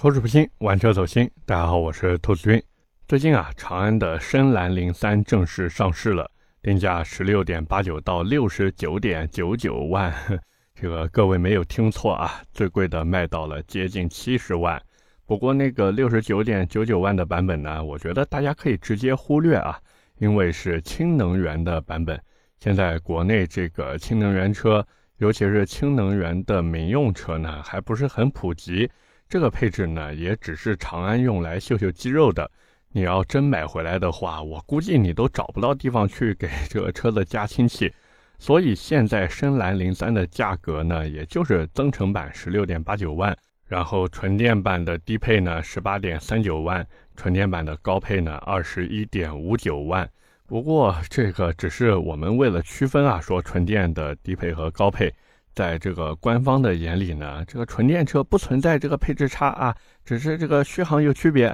口齿不清，玩车走心。大家好，我是兔子君。最近啊，长安的深蓝零三正式上市了，定价十六点八九到六十九点九九万。这个各位没有听错啊，最贵的卖到了接近七十万。不过那个六十九点九九万的版本呢，我觉得大家可以直接忽略啊，因为是氢能源的版本。现在国内这个氢能源车，尤其是氢能源的民用车呢，还不是很普及。这个配置呢，也只是长安用来秀秀肌肉的。你要真买回来的话，我估计你都找不到地方去给这个车子加氢气。所以现在深蓝零三的价格呢，也就是增程版十六点八九万，然后纯电版的低配呢十八点三九万，纯电版的高配呢二十一点五九万。不过这个只是我们为了区分啊，说纯电的低配和高配。在这个官方的眼里呢，这个纯电车不存在这个配置差啊，只是这个续航有区别。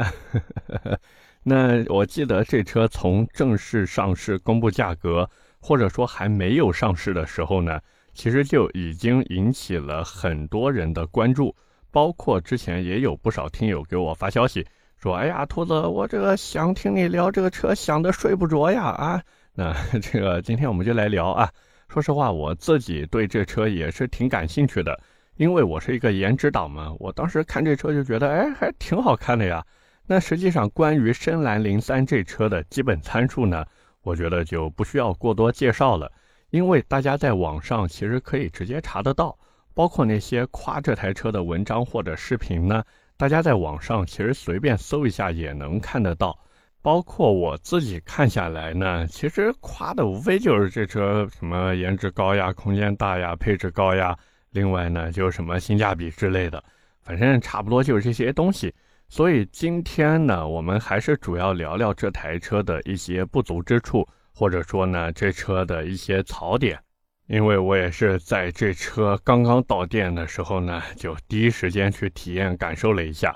那我记得这车从正式上市公布价格，或者说还没有上市的时候呢，其实就已经引起了很多人的关注，包括之前也有不少听友给我发消息说：“哎呀，兔子，我这个想听你聊这个车，想的睡不着呀啊。”那 这个今天我们就来聊啊。说实话，我自己对这车也是挺感兴趣的，因为我是一个颜值党嘛。我当时看这车就觉得，哎，还挺好看的呀。那实际上，关于深蓝零三这车的基本参数呢，我觉得就不需要过多介绍了，因为大家在网上其实可以直接查得到，包括那些夸这台车的文章或者视频呢，大家在网上其实随便搜一下也能看得到。包括我自己看下来呢，其实夸的无非就是这车什么颜值高呀、空间大呀、配置高呀，另外呢就什么性价比之类的，反正差不多就是这些东西。所以今天呢，我们还是主要聊聊这台车的一些不足之处，或者说呢这车的一些槽点，因为我也是在这车刚刚到店的时候呢，就第一时间去体验感受了一下。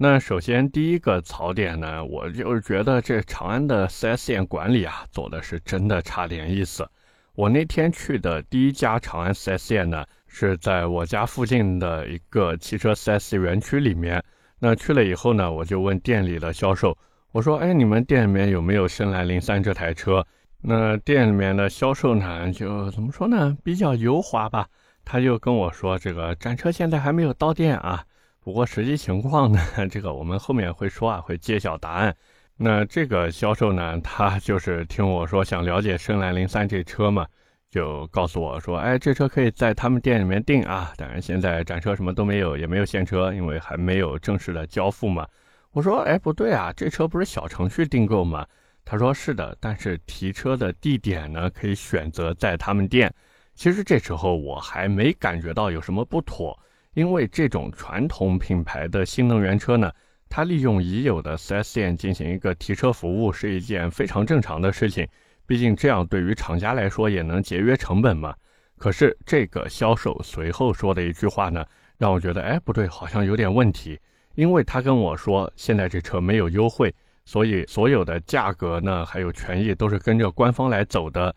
那首先第一个槽点呢，我就是觉得这长安的 4S 店管理啊，做的是真的差点意思。我那天去的第一家长安 4S 店呢，是在我家附近的一个汽车 4S 园区里面。那去了以后呢，我就问店里的销售，我说：“哎，你们店里面有没有深蓝零三这台车？”那店里面的销售呢，就怎么说呢，比较油滑吧，他就跟我说：“这个展车现在还没有到店啊。”不过实际情况呢，这个我们后面会说啊，会揭晓答案。那这个销售呢，他就是听我说想了解深蓝零三这车嘛，就告诉我说，哎，这车可以在他们店里面订啊。当然现在展车什么都没有，也没有现车，因为还没有正式的交付嘛。我说，哎，不对啊，这车不是小程序订购吗？他说是的，但是提车的地点呢，可以选择在他们店。其实这时候我还没感觉到有什么不妥。因为这种传统品牌的新能源车呢，它利用已有的 4S 店进行一个提车服务是一件非常正常的事情，毕竟这样对于厂家来说也能节约成本嘛。可是这个销售随后说的一句话呢，让我觉得，哎，不对，好像有点问题。因为他跟我说，现在这车没有优惠，所以所有的价格呢，还有权益都是跟着官方来走的。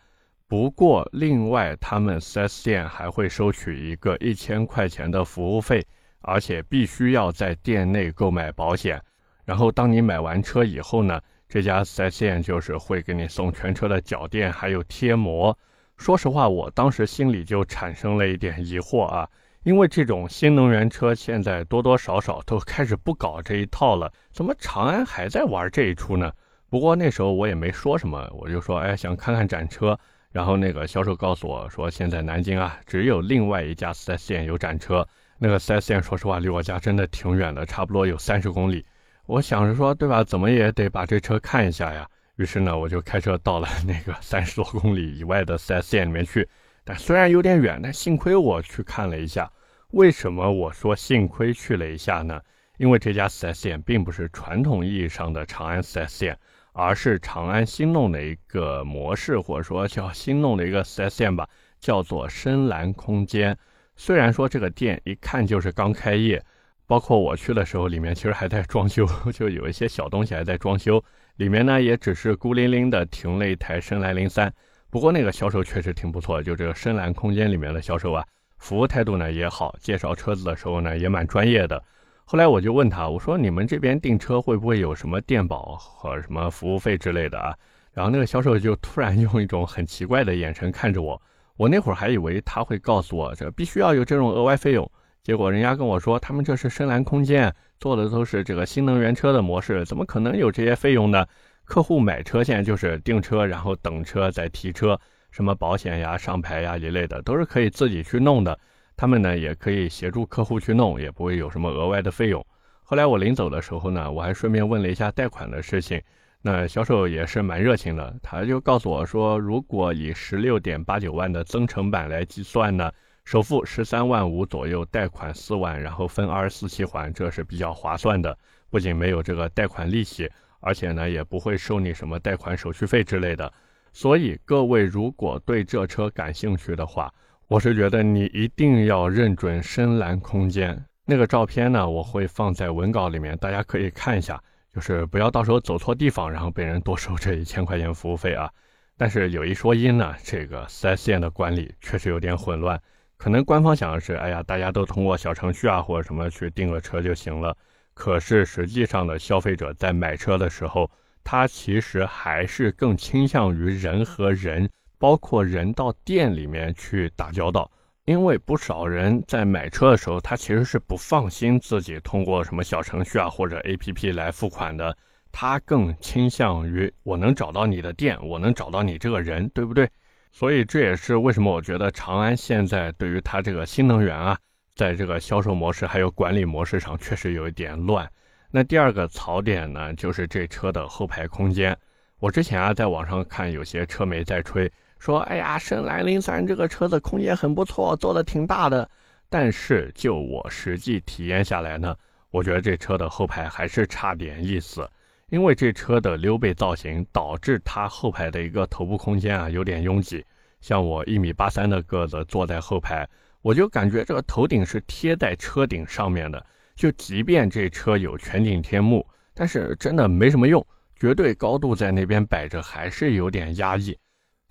不过，另外，他们 4S 店还会收取一个一千块钱的服务费，而且必须要在店内购买保险。然后，当你买完车以后呢，这家 4S 店就是会给你送全车的脚垫，还有贴膜。说实话，我当时心里就产生了一点疑惑啊，因为这种新能源车现在多多少少都开始不搞这一套了，怎么长安还在玩这一出呢？不过那时候我也没说什么，我就说，哎，想看看展车。然后那个销售告诉我说，现在南京啊，只有另外一家 4S 店有展车。那个 4S 店说实话离我家真的挺远的，差不多有三十公里。我想着说，对吧？怎么也得把这车看一下呀。于是呢，我就开车到了那个 三十多公里以外的 4S 店里面去。但虽然有点远，但幸亏我去看了一下。为什么我说幸亏去了一下呢？因为这家 4S 店并不是传统意义上的长安 4S 店。而是长安新弄的一个模式，或者说叫新弄的一个 4S 店吧，叫做深蓝空间。虽然说这个店一看就是刚开业，包括我去的时候，里面其实还在装修，就有一些小东西还在装修。里面呢，也只是孤零零的停了一台深蓝零三。不过那个销售确实挺不错，就这个深蓝空间里面的销售啊，服务态度呢也好，介绍车子的时候呢也蛮专业的。后来我就问他，我说你们这边订车会不会有什么电保和什么服务费之类的啊？然后那个销售就突然用一种很奇怪的眼神看着我，我那会儿还以为他会告诉我这必须要有这种额外费用，结果人家跟我说他们这是深蓝空间做的都是这个新能源车的模式，怎么可能有这些费用呢？客户买车现在就是订车，然后等车再提车，什么保险呀、上牌呀一类的都是可以自己去弄的。他们呢也可以协助客户去弄，也不会有什么额外的费用。后来我临走的时候呢，我还顺便问了一下贷款的事情。那销售也是蛮热情的，他就告诉我说，如果以十六点八九万的增程版来计算呢，首付十三万五左右，贷款四万，然后分二十四期还，这是比较划算的。不仅没有这个贷款利息，而且呢也不会收你什么贷款手续费之类的。所以各位如果对这车感兴趣的话，我是觉得你一定要认准深蓝空间那个照片呢，我会放在文稿里面，大家可以看一下。就是不要到时候走错地方，然后被人多收这一千块钱服务费啊！但是有一说一呢，这个 4S 店的管理确实有点混乱。可能官方想的是，哎呀，大家都通过小程序啊或者什么去订个车就行了。可是实际上的消费者在买车的时候，他其实还是更倾向于人和人，包括人到店里面去打交道。因为不少人在买车的时候，他其实是不放心自己通过什么小程序啊或者 APP 来付款的，他更倾向于我能找到你的店，我能找到你这个人，对不对？所以这也是为什么我觉得长安现在对于它这个新能源啊，在这个销售模式还有管理模式上确实有一点乱。那第二个槽点呢，就是这车的后排空间。我之前啊在网上看有些车媒在吹。说，哎呀，深蓝零三这个车子空间很不错，做的挺大的。但是就我实际体验下来呢，我觉得这车的后排还是差点意思。因为这车的溜背造型导致它后排的一个头部空间啊有点拥挤。像我一米八三的个子坐在后排，我就感觉这个头顶是贴在车顶上面的。就即便这车有全景天幕，但是真的没什么用，绝对高度在那边摆着还是有点压抑。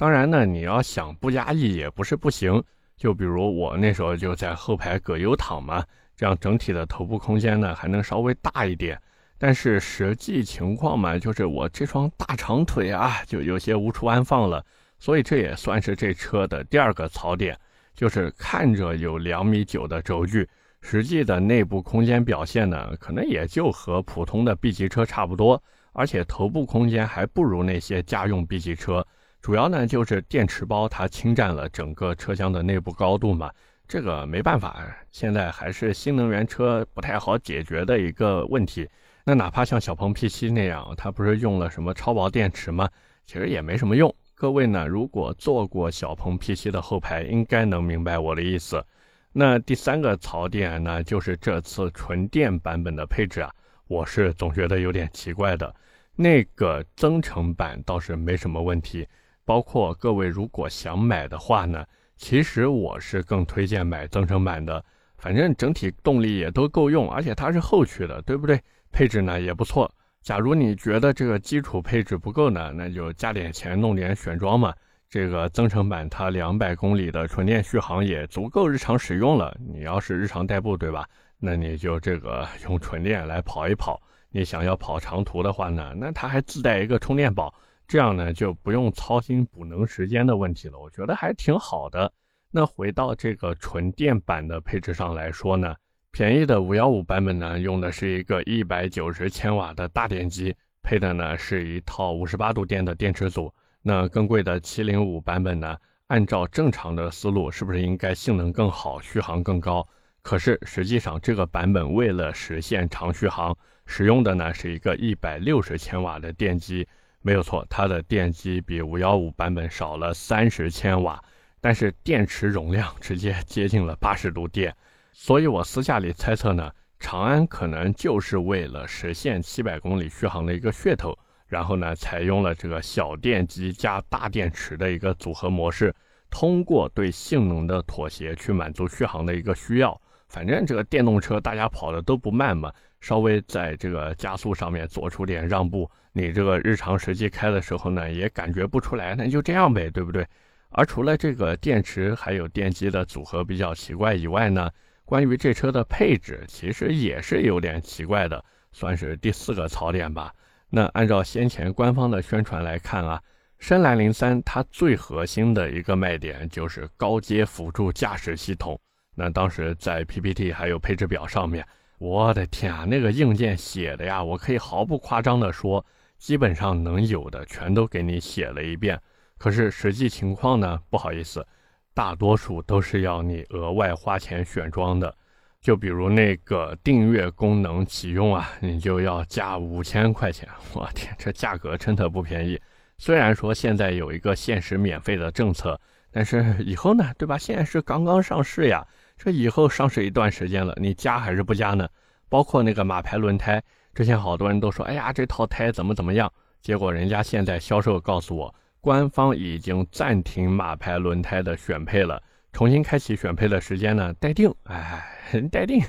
当然呢，你要想不压抑也不是不行。就比如我那时候就在后排葛优躺嘛，这样整体的头部空间呢还能稍微大一点。但是实际情况嘛，就是我这双大长腿啊，就有些无处安放了。所以这也算是这车的第二个槽点，就是看着有两米九的轴距，实际的内部空间表现呢，可能也就和普通的 B 级车差不多，而且头部空间还不如那些家用 B 级车。主要呢就是电池包它侵占了整个车厢的内部高度嘛，这个没办法，现在还是新能源车不太好解决的一个问题。那哪怕像小鹏 P7 那样，它不是用了什么超薄电池吗？其实也没什么用。各位呢，如果坐过小鹏 P7 的后排，应该能明白我的意思。那第三个槽点呢，就是这次纯电版本的配置啊，我是总觉得有点奇怪的。那个增程版倒是没什么问题。包括各位如果想买的话呢，其实我是更推荐买增程版的，反正整体动力也都够用，而且它是后驱的，对不对？配置呢也不错。假如你觉得这个基础配置不够呢，那就加点钱弄点选装嘛。这个增程版它两百公里的纯电续航也足够日常使用了。你要是日常代步，对吧？那你就这个用纯电来跑一跑。你想要跑长途的话呢，那它还自带一个充电宝。这样呢就不用操心补能时间的问题了，我觉得还挺好的。那回到这个纯电版的配置上来说呢，便宜的五幺五版本呢用的是一个一百九十千瓦的大电机，配的呢是一套五十八度电的电池组。那更贵的七零五版本呢，按照正常的思路，是不是应该性能更好，续航更高？可是实际上这个版本为了实现长续航，使用的呢是一个一百六十千瓦的电机。没有错，它的电机比五幺五版本少了三十千瓦，但是电池容量 直接接近了八十度电，所以我私下里猜测呢，长安可能就是为了实现七百公里续航的一个噱头，然后呢，采用了这个小电机加大电池的一个组合模式，通过对性能的妥协去满足续航的一个需要。反正这个电动车大家跑的都不慢嘛，稍微在这个加速上面做出点让步。你这个日常实际开的时候呢，也感觉不出来，那就这样呗，对不对？而除了这个电池还有电机的组合比较奇怪以外呢，关于这车的配置，其实也是有点奇怪的，算是第四个槽点吧。那按照先前官方的宣传来看啊，深蓝零三它最核心的一个卖点就是高阶辅助驾驶系统。那当时在 PPT 还有配置表上面，我的天啊，那个硬件写的呀，我可以毫不夸张的说，基本上能有的全都给你写了一遍。可是实际情况呢，不好意思，大多数都是要你额外花钱选装的。就比如那个订阅功能启用啊，你就要加五千块钱。我天，这价格真的不便宜。虽然说现在有一个限时免费的政策，但是以后呢，对吧？现在是刚刚上市呀。这以后上市一段时间了，你加还是不加呢？包括那个马牌轮胎，之前好多人都说，哎呀，这套胎怎么怎么样？结果人家现在销售告诉我，官方已经暂停马牌轮胎的选配了，重新开启选配的时间呢，待定。哎，待定，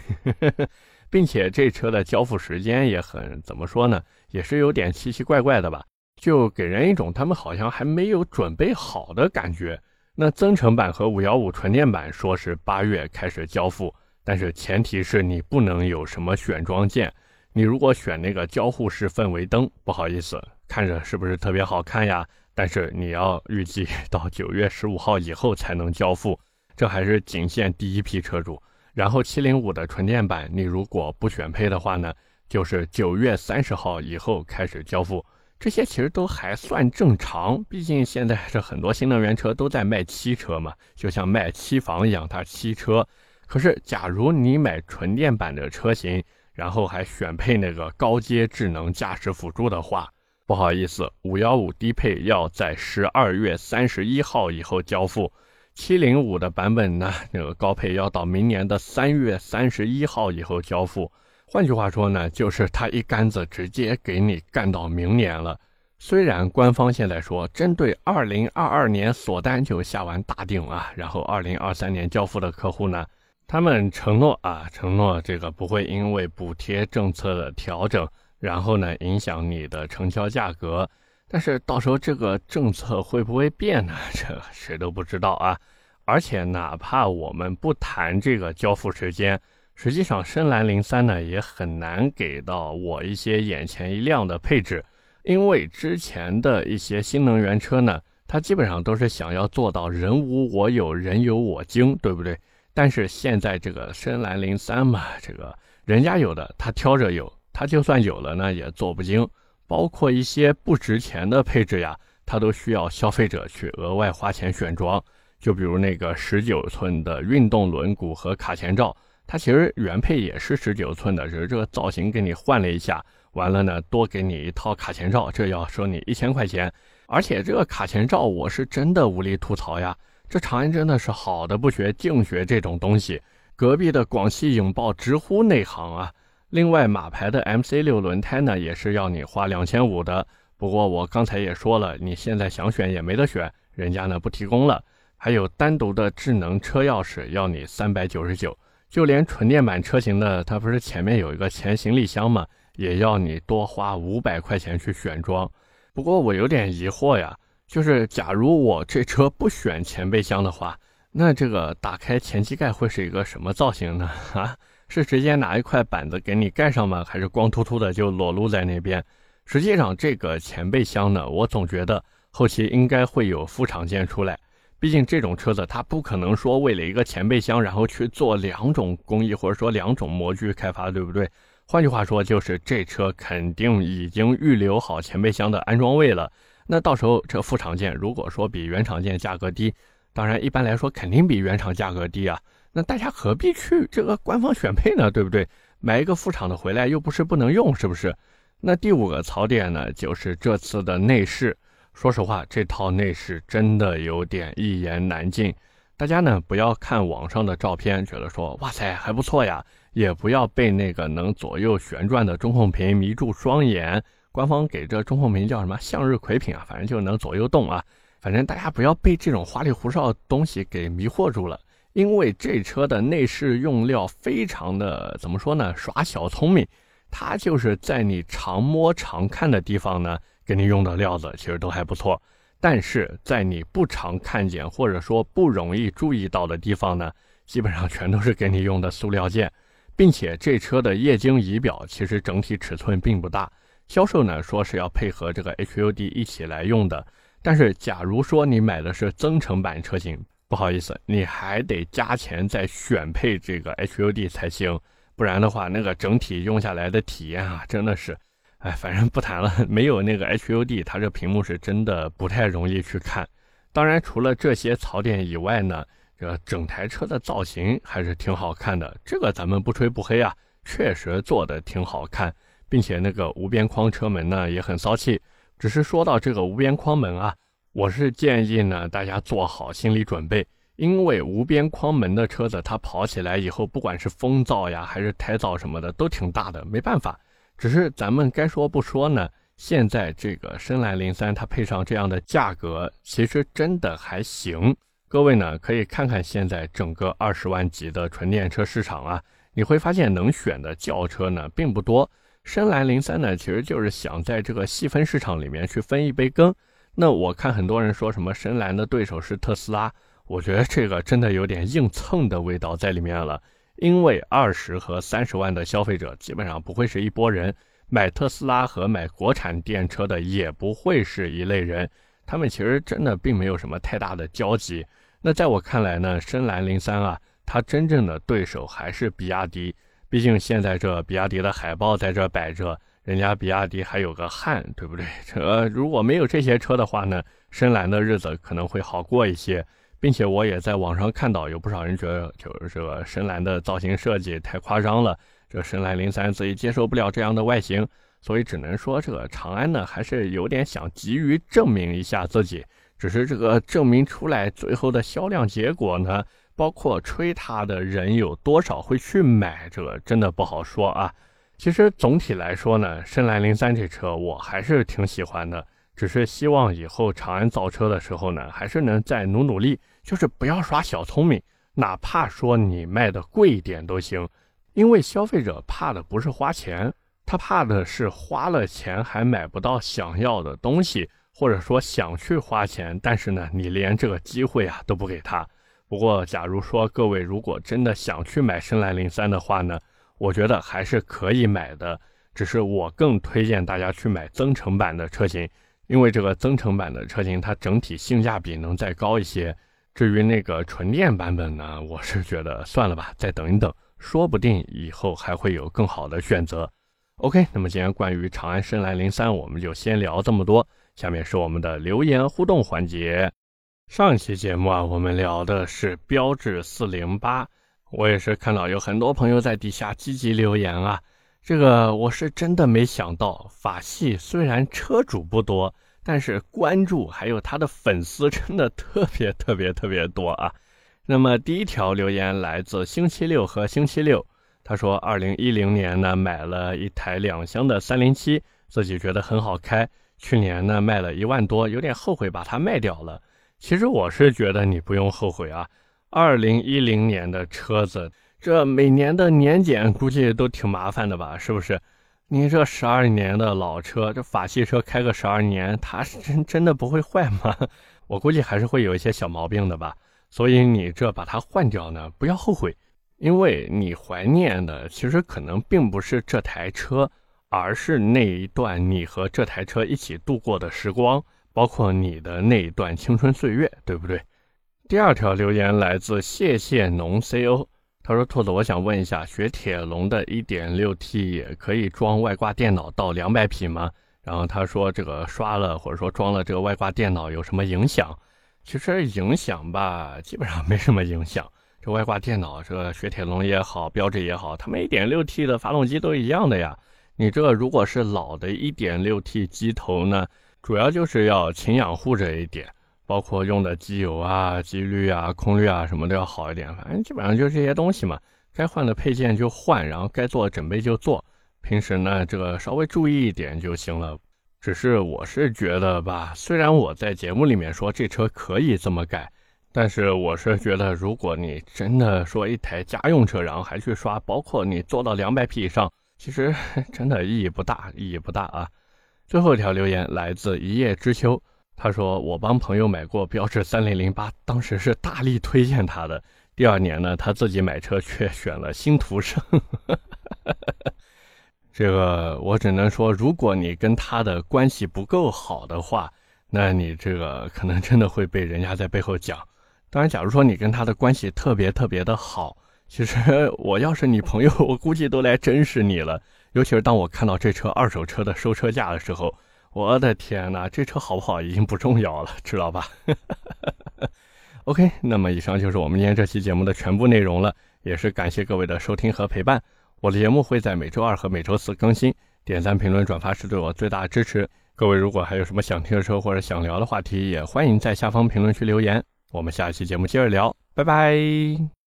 并且这车的交付时间也很怎么说呢？也是有点奇奇怪怪的吧？就给人一种他们好像还没有准备好的感觉。那增程版和五幺五纯电版说是八月开始交付，但是前提是你不能有什么选装件。你如果选那个交互式氛围灯，不好意思，看着是不是特别好看呀？但是你要预计 到九月十五号以后才能交付，这还是仅限第一批车主。然后七零五的纯电版，你如果不选配的话呢，就是九月三十号以后开始交付。这些其实都还算正常，毕竟现在这很多新能源车都在卖七车嘛，就像卖期房一样，它七车。可是，假如你买纯电版的车型，然后还选配那个高阶智能驾驶辅助的话，不好意思，五幺五低配要在十二月三十一号以后交付，七零五的版本呢，那个高配要到明年的三月三十一号以后交付。换句话说呢，就是他一竿子直接给你干到明年了。虽然官方现在说针对二零二二年锁单就下完大定啊，然后二零二三年交付的客户呢，他们承诺啊，承诺这个不会因为补贴政策的调整，然后呢影响你的成交价格。但是到时候这个政策会不会变呢？这谁都不知道啊。而且哪怕我们不谈这个交付时间。实际上，深蓝零三呢也很难给到我一些眼前一亮的配置，因为之前的一些新能源车呢，它基本上都是想要做到人无我有，人有我精，对不对？但是现在这个深蓝零三嘛，这个人家有的他挑着有，他就算有了呢也做不精，包括一些不值钱的配置呀，它都需要消费者去额外花钱选装。就比如那个十九寸的运动轮毂和卡钳罩。它其实原配也是十九寸的，只是这个造型给你换了一下，完了呢，多给你一套卡钳罩，这要收你一千块钱。而且这个卡钳罩我是真的无力吐槽呀，这长安真的是好的不学，净学这种东西。隔壁的广汽影豹直呼内行啊。另外马牌的 MC 六轮胎呢，也是要你花两千五的。不过我刚才也说了，你现在想选也没得选，人家呢不提供了。还有单独的智能车钥匙要你三百九十九。就连纯电版车型的，它不是前面有一个前行李箱吗？也要你多花五百块钱去选装。不过我有点疑惑呀，就是假如我这车不选前备箱的话，那这个打开前机盖会是一个什么造型呢？啊，是直接拿一块板子给你盖上吗？还是光秃秃的就裸露在那边？实际上这个前备箱呢，我总觉得后期应该会有副厂件出来。毕竟这种车子，它不可能说为了一个前备箱，然后去做两种工艺或者说两种模具开发，对不对？换句话说，就是这车肯定已经预留好前备箱的安装位了。那到时候这副厂件如果说比原厂件价格低，当然一般来说肯定比原厂价格低啊。那大家何必去这个官方选配呢？对不对？买一个副厂的回来又不是不能用，是不是？那第五个槽点呢，就是这次的内饰。说实话，这套内饰真的有点一言难尽。大家呢不要看网上的照片，觉得说哇塞还不错呀，也不要被那个能左右旋转的中控屏迷住双眼。官方给这中控屏叫什么向日葵屏啊，反正就能左右动啊。反正大家不要被这种花里胡哨的东西给迷惑住了，因为这车的内饰用料非常的怎么说呢，耍小聪明。它就是在你常摸常看的地方呢。给你用的料子其实都还不错，但是在你不常看见或者说不容易注意到的地方呢，基本上全都是给你用的塑料件，并且这车的液晶仪表其实整体尺寸并不大。销售呢说是要配合这个 HUD 一起来用的，但是假如说你买的是增程版车型，不好意思，你还得加钱再选配这个 HUD 才行，不然的话，那个整体用下来的体验啊，真的是，哎，反正不谈了，没有那个 HUD，它这屏幕是真的不太容易去看。当然，除了这些槽点以外呢，这整台车的造型还是挺好看的。这个咱们不吹不黑啊，确实做的挺好看，并且那个无边框车门呢也很骚气。只是说到这个无边框门啊，我是建议呢大家做好心理准备，因为无边框门的车子它跑起来以后，不管是风噪呀还是胎噪什么的都挺大的，没办法。只是咱们该说不说呢。现在这个深蓝零三，它配上这样的价格，其实真的还行。各位呢，可以看看现在整个二十万级的纯电车市场啊，你会发现能选的轿车呢并不多。深蓝零三呢，其实就是想在这个细分市场里面去分一杯羹。那我看很多人说什么深蓝的对手是特斯拉，我觉得这个真的有点硬蹭的味道在里面了。因为二十和三十万的消费者基本上不会是一拨人。买特斯拉和买国产电车的也不会是一类人，他们其实真的并没有什么太大的交集。那在我看来呢，深蓝零三啊，它真正的对手还是比亚迪。毕竟现在这比亚迪的海报在这摆着，人家比亚迪还有个汉，对不对？这如果没有这些车的话呢，深蓝的日子可能会好过一些。并且我也在网上看到有不少人觉得，就是这个深蓝的造型设计太夸张了。这深蓝零三自己接受不了这样的外形，所以只能说这个长安呢还是有点想急于证明一下自己。只是这个证明出来，最后的销量结果呢，包括吹它的人有多少会去买，这个真的不好说啊。其实总体来说呢，深蓝零三这车我还是挺喜欢的，只是希望以后长安造车的时候呢，还是能再努努力，就是不要耍小聪明，哪怕说你卖的贵一点都行。因为消费者怕的不是花钱，他怕的是花了钱还买不到想要的东西，或者说想去花钱，但是呢，你连这个机会啊都不给他。不过，假如说各位如果真的想去买深蓝零三的话呢，我觉得还是可以买的，只是我更推荐大家去买增程版的车型，因为这个增程版的车型它整体性价比能再高一些。至于那个纯电版本呢，我是觉得算了吧，再等一等。说不定以后还会有更好的选择。OK，那么今天关于长安深蓝零三，我们就先聊这么多。下面是我们的留言互动环节。上期节目啊，我们聊的是标致四零八，我也是看到有很多朋友在底下积极留言啊。这个我是真的没想到，法系虽然车主不多，但是关注还有他的粉丝真的特别特别特别多啊。那么第一条留言来自星期六和星期六，他说，二零一零年呢买了一台两厢的三零七，自己觉得很好开，去年呢卖了一万多，有点后悔把它卖掉了。其实我是觉得你不用后悔啊，二零一零年的车子，这每年的年检估计都挺麻烦的吧？是不是？你这十二年的老车，这法系车开个十二年，它是真真的不会坏吗？我估计还是会有一些小毛病的吧。所以你这把它换掉呢，不要后悔，因为你怀念的其实可能并不是这台车，而是那一段你和这台车一起度过的时光，包括你的那一段青春岁月，对不对？第二条留言来自谢谢农 CO，他说：“兔子，我想问一下，雪铁龙的 1.6T 也可以装外挂电脑到两百匹吗？”然后他说：“这个刷了或者说装了这个外挂电脑有什么影响？”其实影响吧，基本上没什么影响。这外挂电脑，这个雪铁龙也好，标致也好，它们 1.6T 的发动机都一样的呀。你这如果是老的 1.6T 机头呢，主要就是要勤养护着一点，包括用的机油啊、机滤啊、空滤啊什么都要好一点。反正基本上就这些东西嘛，该换的配件就换，然后该做的准备就做。平时呢，这个稍微注意一点就行了。只是我是觉得吧，虽然我在节目里面说这车可以这么改，但是我是觉得，如果你真的说一台家用车，然后还去刷，包括你做到两百匹以上，其实 真的意义不大，意义不大啊。最后一条留言来自一叶知秋，他说我帮朋友买过标致三零零八，当时是大力推荐他的，第二年呢，他自己买车却选了新途胜。这个我只能说，如果你跟他的关系不够好的话，那你这个可能真的会被人家在背后讲。当然，假如说你跟他的关系特别特别的好，其实我要是你朋友，我估计都来珍视你了。尤其是当我看到这车二手车的收车价的时候，我的天哪，这车好不好已经不重要了，知道吧？OK，那么以上就是我们今天这期节目的全部内容了，也是感谢各位的收听和陪伴。我的节目会在每周二和每周四更新，点赞、评论、转发是对我最大的支持。各位如果还有什么想听的车或者想聊的话题，也欢迎在下方评论区留言。我们下期节目接着聊，拜拜。